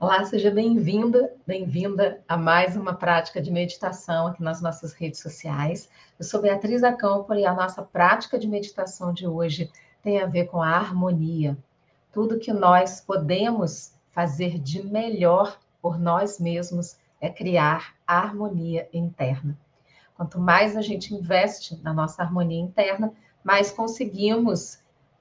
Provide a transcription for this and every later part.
Olá, seja bem-vinda, bem-vinda a mais uma prática de meditação aqui nas nossas redes sociais. Eu sou Beatriz Acampo e a nossa prática de meditação de hoje tem a ver com a harmonia. Tudo que nós podemos fazer de melhor por nós mesmos é criar a harmonia interna. Quanto mais a gente investe na nossa harmonia interna, mais conseguimos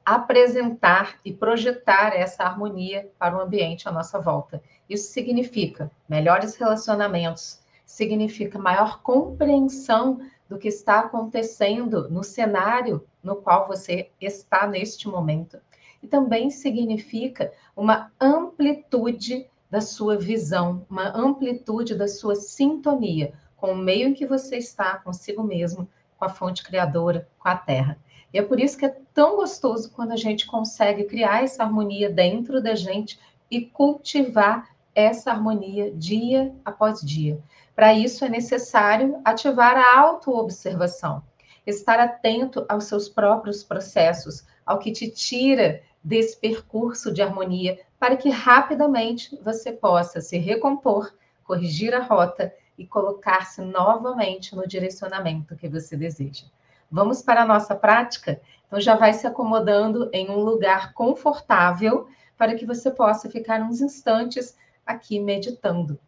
apresentar e projetar essa harmonia para o ambiente à nossa volta. Isso significa melhores relacionamentos, significa maior compreensão do que está acontecendo no cenário no qual você está neste momento. E também significa uma amplitude da sua visão, uma amplitude da sua sintonia com o meio em que você está, consigo mesmo, com a fonte criadora, com a terra. E é por isso que é tão gostoso quando a gente consegue criar essa harmonia dentro da gente e cultivar essa harmonia dia após dia. Para isso é necessário ativar a autoobservação, estar atento aos seus próprios processos, ao que te tira desse percurso de harmonia, para que rapidamente você possa se recompor, corrigir a rota e colocar-se novamente no direcionamento que você deseja. Vamos para a nossa prática? Então, já vai se acomodando em um lugar confortável para que você possa ficar uns instantes aqui meditando.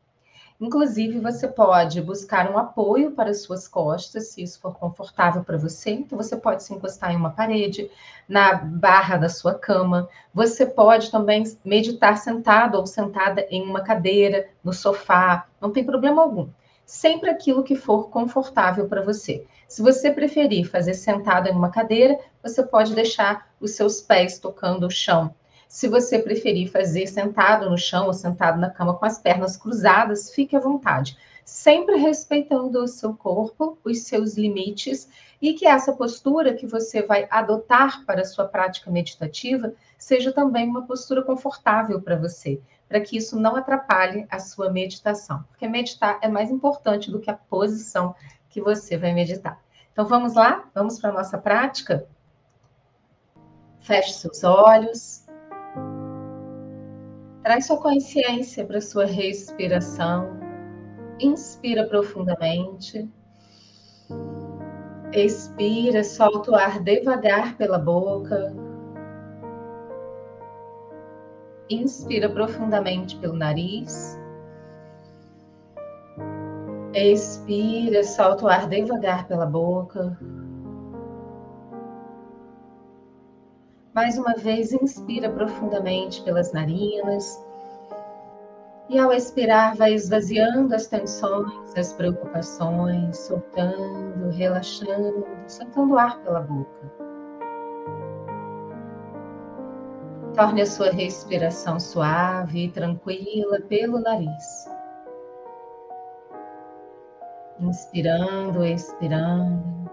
Inclusive, você pode buscar um apoio para as suas costas, se isso for confortável para você. Então, você pode se encostar em uma parede, na barra da sua cama. Você pode também meditar sentado ou sentada em uma cadeira, no sofá, não tem problema algum sempre aquilo que for confortável para você. Se você preferir fazer sentado em uma cadeira, você pode deixar os seus pés tocando o chão. Se você preferir fazer sentado no chão ou sentado na cama com as pernas cruzadas, fique à vontade, sempre respeitando o seu corpo, os seus limites e que essa postura que você vai adotar para a sua prática meditativa seja também uma postura confortável para você, para que isso não atrapalhe a sua meditação, porque meditar é mais importante do que a posição que você vai meditar. Então vamos lá? Vamos para a nossa prática? Feche seus olhos. Traz sua consciência para a sua respiração. Inspira profundamente. Expira, solta o ar devagar pela boca. Inspira profundamente pelo nariz. Expira, solta o ar devagar pela boca. Mais uma vez, inspira profundamente pelas narinas. E ao expirar, vai esvaziando as tensões, as preocupações, soltando, relaxando, soltando o ar pela boca. Torne a sua respiração suave e tranquila pelo nariz. Inspirando, expirando.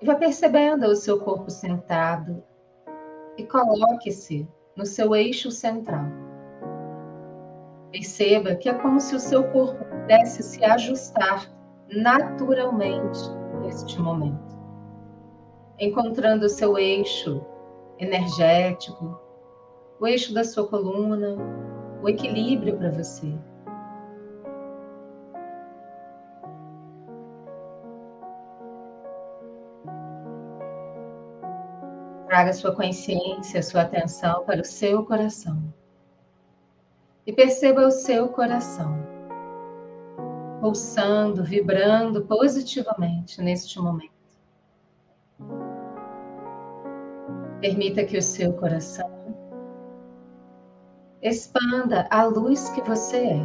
E vá percebendo o seu corpo sentado e coloque-se no seu eixo central. Perceba que é como se o seu corpo pudesse se ajustar naturalmente neste momento encontrando o seu eixo energético, o eixo da sua coluna, o equilíbrio para você. Traga sua consciência, sua atenção para o seu coração. E perceba o seu coração pulsando, vibrando positivamente neste momento. Permita que o seu coração expanda a luz que você é.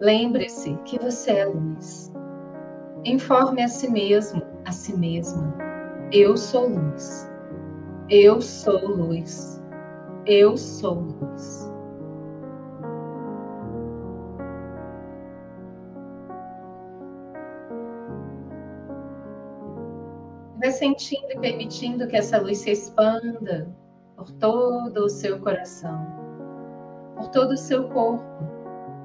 Lembre-se que você é luz. Informe a si mesmo, a si mesma. Eu sou luz. Eu sou luz. Eu sou luz. Vai sentindo e permitindo que essa luz se expanda por todo o seu coração, por todo o seu corpo,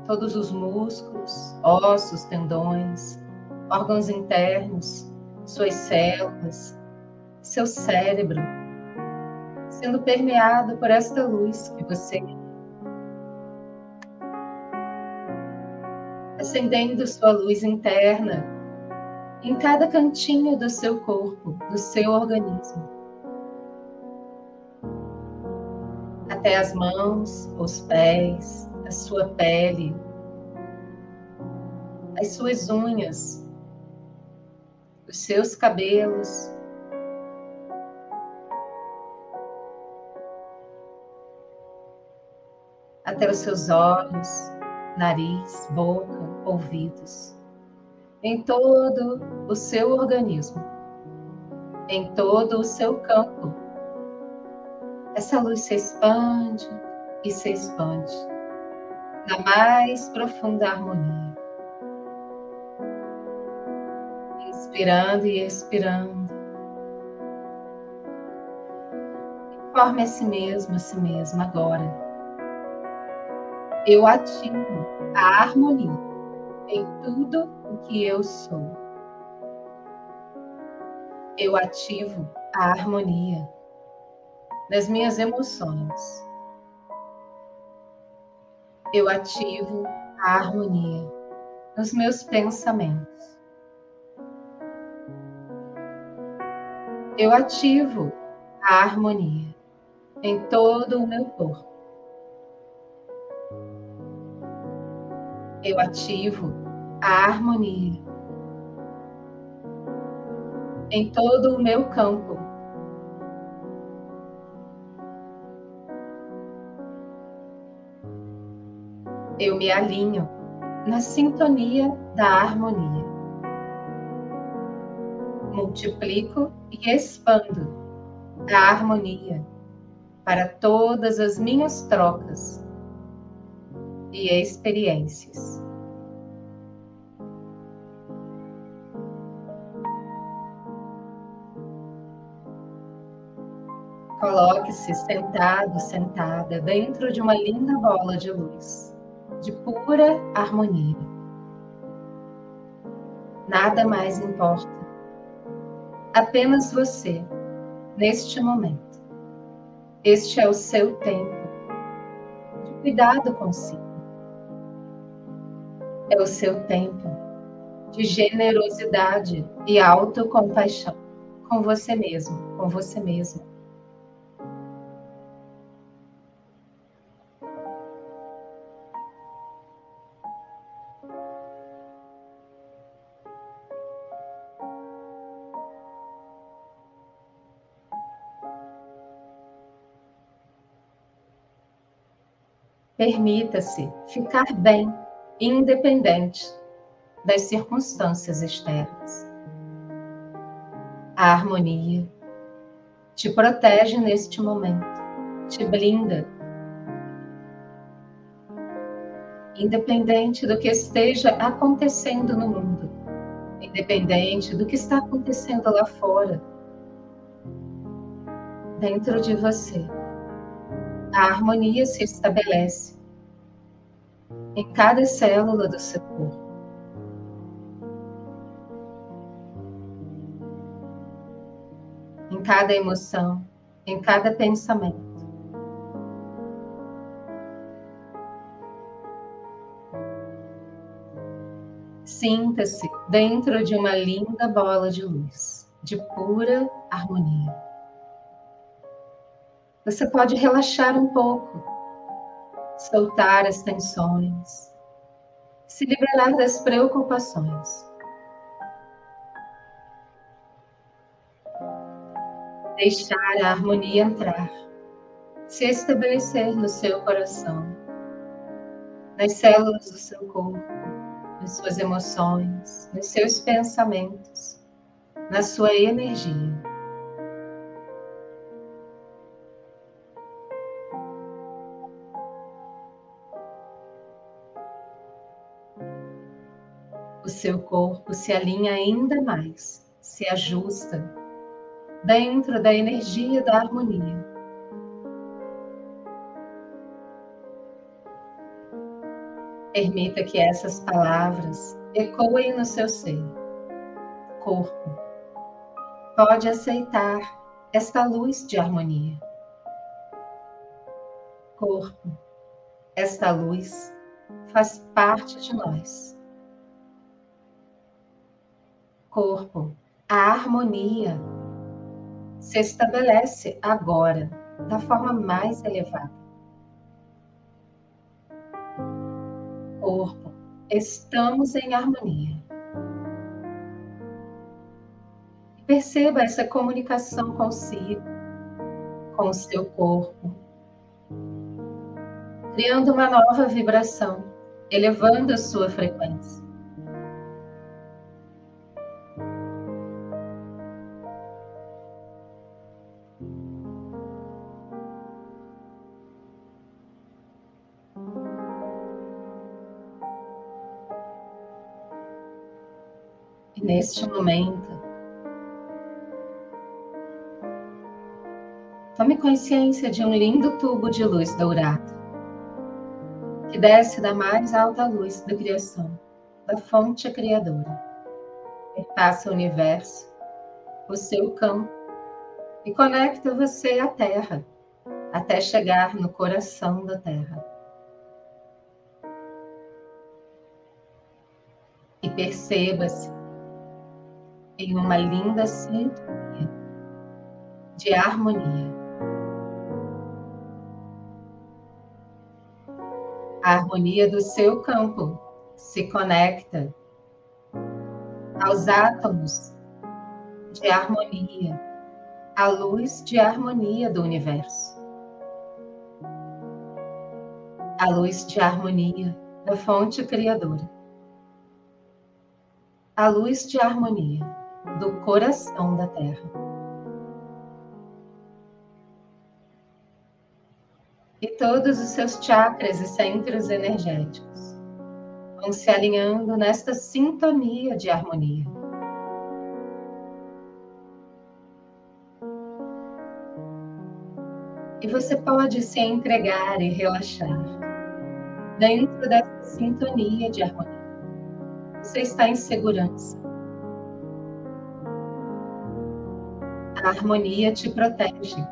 todos os músculos, ossos, tendões, órgãos internos, suas células, seu cérebro, sendo permeado por esta luz que você acendendo sua luz interna em cada cantinho do seu corpo, do seu organismo. Até as mãos, os pés, a sua pele, as suas unhas, os seus cabelos. Até os seus olhos, nariz, boca, ouvidos, em todo o seu organismo, em todo o seu campo. Essa luz se expande e se expande na mais profunda harmonia. Inspirando e expirando. Informe a si mesmo, a si mesmo agora eu ativo a harmonia em tudo o que eu sou. Eu ativo a harmonia nas minhas emoções. Eu ativo a harmonia nos meus pensamentos. Eu ativo a harmonia em todo o meu corpo. eu ativo a harmonia em todo o meu campo. Eu me alinho na sintonia da harmonia. Multiplico e expando a harmonia para todas as minhas trocas e experiências. Coloque-se sentado, sentada, dentro de uma linda bola de luz, de pura harmonia. Nada mais importa. Apenas você, neste momento. Este é o seu tempo de cuidado consigo é o seu tempo de generosidade e autocompaixão com você mesmo, com você mesmo. Permita-se ficar bem independente das circunstâncias externas. A harmonia te protege neste momento, te blinda. Independente do que esteja acontecendo no mundo, independente do que está acontecendo lá fora, dentro de você, a harmonia se estabelece em cada célula do seu corpo. Em cada emoção, em cada pensamento. Sinta-se dentro de uma linda bola de luz, de pura harmonia. Você pode relaxar um pouco soltar as tensões, se liberar das preocupações. Deixar a harmonia entrar, se estabelecer no seu coração, nas células do seu corpo, nas suas emoções, nos seus pensamentos, na sua energia. Seu corpo se alinha ainda mais, se ajusta dentro da energia da harmonia. Permita que essas palavras ecoem no seu ser. Corpo, pode aceitar esta luz de harmonia. Corpo, esta luz faz parte de nós. Corpo, a harmonia se estabelece agora da forma mais elevada. Corpo, estamos em harmonia. Perceba essa comunicação consigo, com o seu corpo, criando uma nova vibração, elevando a sua frequência. Neste momento, Tome consciência de um lindo tubo de luz dourado que desce da mais alta luz da criação, da fonte criadora. Perpassa o universo, o seu campo e conecta você à Terra, até chegar no coração da Terra. E perceba-se em uma linda sintonia de harmonia. A harmonia do seu campo se conecta aos átomos de harmonia, à luz de harmonia do universo. A luz de harmonia da fonte criadora. A luz de harmonia do coração da Terra. e todos os seus chakras e centros energéticos vão se alinhando nesta sintonia de harmonia. E você pode se entregar e relaxar dentro dessa sintonia de harmonia. Você está em segurança. A harmonia te protege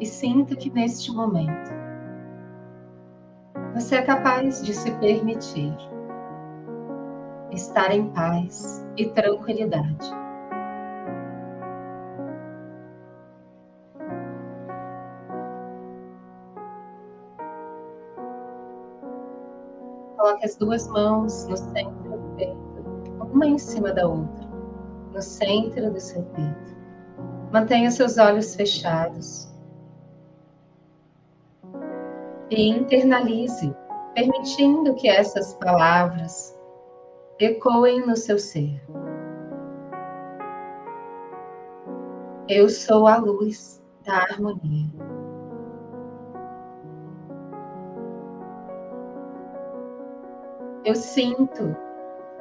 e sinta que neste momento você é capaz de se permitir estar em paz e tranquilidade. Coloque as duas mãos no centro do peito, uma em cima da outra, no centro do seu peito. Mantenha seus olhos fechados e internalize, permitindo que essas palavras ecoem no seu ser. Eu sou a luz da harmonia. Eu sinto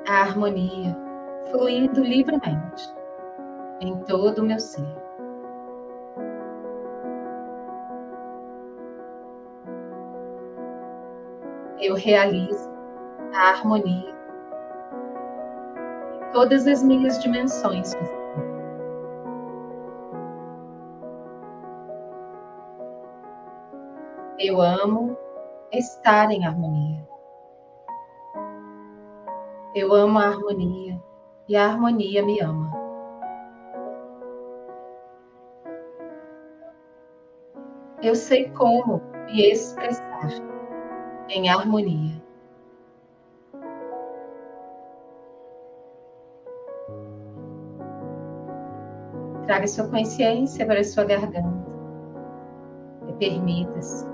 a harmonia fluindo livremente em todo o meu ser. eu realizo a harmonia em todas as minhas dimensões. Eu amo estar em harmonia. Eu amo a harmonia e a harmonia me ama. Eu sei como me expressar em harmonia. Traga sua consciência para a sua garganta e permita-se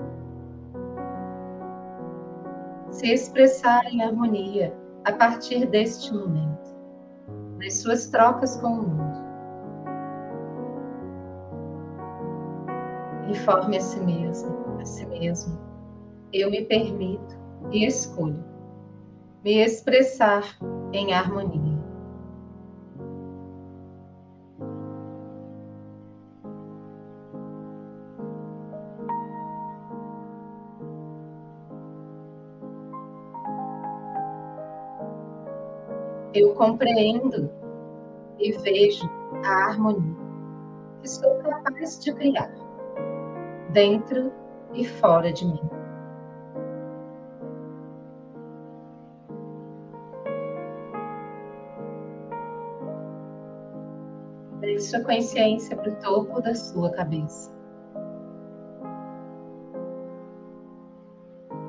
se expressar em harmonia a partir deste momento, nas suas trocas com o mundo. Informe a si mesmo, a si mesmo eu me permito e escolho me expressar em harmonia. Compreendo e vejo a harmonia que sou capaz de criar dentro e fora de mim. Deixe sua consciência para o topo da sua cabeça.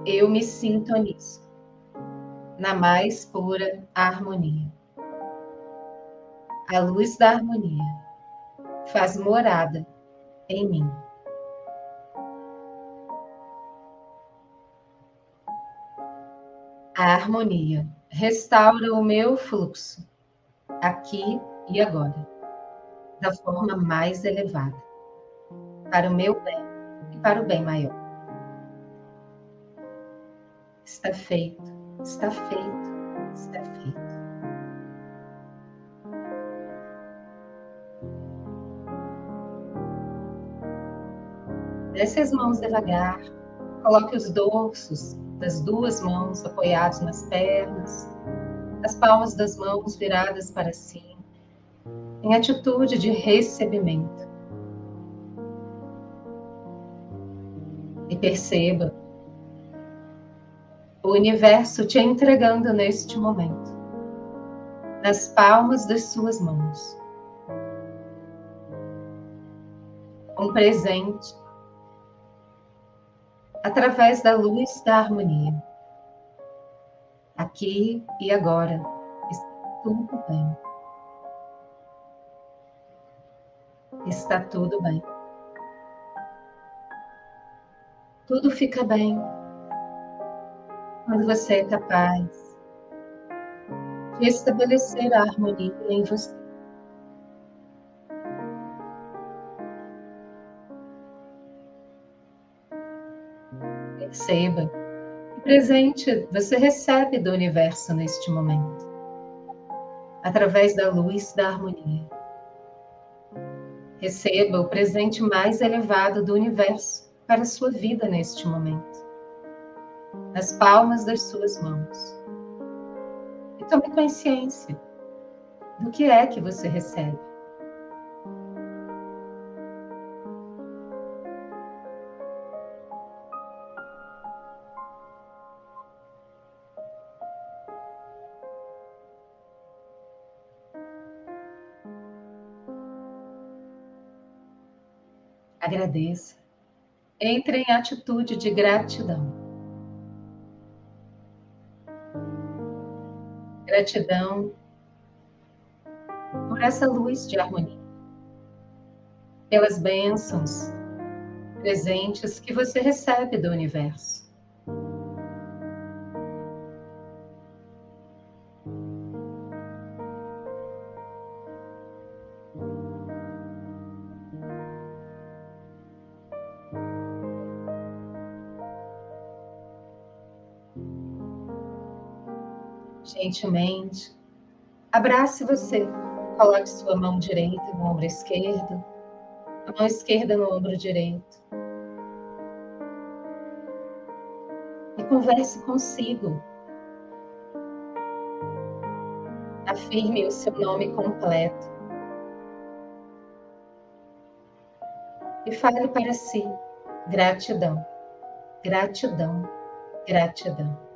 Eu me sintonizo na mais pura harmonia. A luz da harmonia faz morada em mim. A harmonia restaura o meu fluxo, aqui e agora, da forma mais elevada, para o meu bem e para o bem maior. Está feito, está feito, está feito. Desce as mãos devagar, coloque os dorsos das duas mãos apoiados nas pernas, as palmas das mãos viradas para cima, em atitude de recebimento. E perceba o universo te entregando neste momento, nas palmas das suas mãos. Um presente através da luz da harmonia. Aqui e agora está tudo bem. Está tudo bem. Tudo fica bem quando você é capaz de estabelecer a harmonia em você. Perceba que presente você recebe do universo neste momento, através da luz da harmonia. Receba o presente mais elevado do universo para a sua vida neste momento nas palmas das suas mãos. E tome consciência do que é que você recebe. Agradeça. Entre em atitude de gratidão. Gratidão por essa luz de harmonia, pelas bênçãos presentes que você recebe do universo. Gentilmente. Abrace você. Coloque sua mão direita no ombro esquerdo, a mão esquerda no ombro direito. E converse consigo. Afirme o seu nome completo. E fale para si: gratidão, gratidão, gratidão.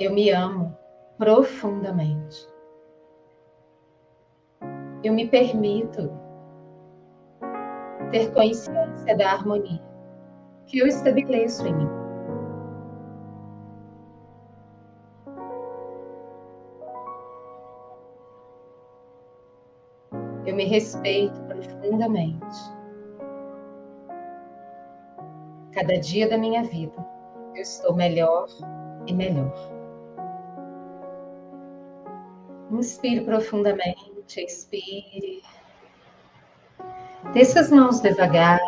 Eu me amo profundamente. Eu me permito ter consciência da harmonia que eu estabeleço em mim. Eu me respeito profundamente. Cada dia da minha vida eu estou melhor e melhor. Inspire profundamente, expire. Desça as mãos devagar.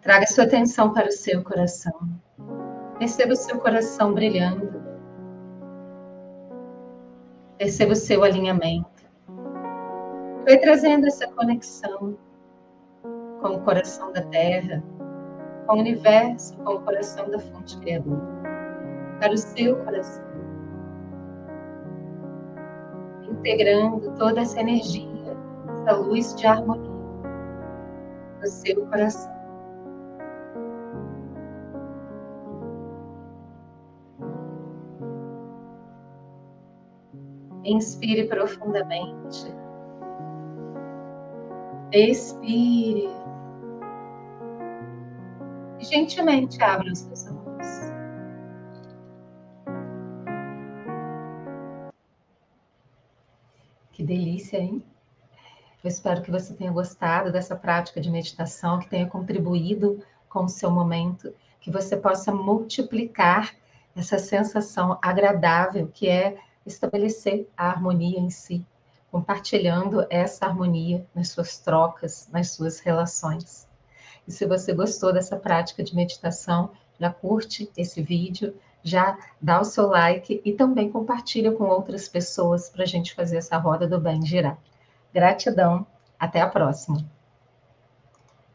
Traga sua atenção para o seu coração. Perceba o seu coração brilhando. Perceba o seu alinhamento. Vai trazendo essa conexão com o coração da terra, com o universo, com o coração da fonte criadora, para o seu coração, integrando toda essa energia, essa luz de harmonia no seu coração. Inspire profundamente. Expire. E gentilmente abra os seus olhos. Que delícia, hein? Eu espero que você tenha gostado dessa prática de meditação, que tenha contribuído com o seu momento, que você possa multiplicar essa sensação agradável que é estabelecer a harmonia em si, compartilhando essa harmonia nas suas trocas, nas suas relações. E se você gostou dessa prática de meditação, já curte esse vídeo, já dá o seu like e também compartilha com outras pessoas para a gente fazer essa roda do bem girar. Gratidão, até a próxima.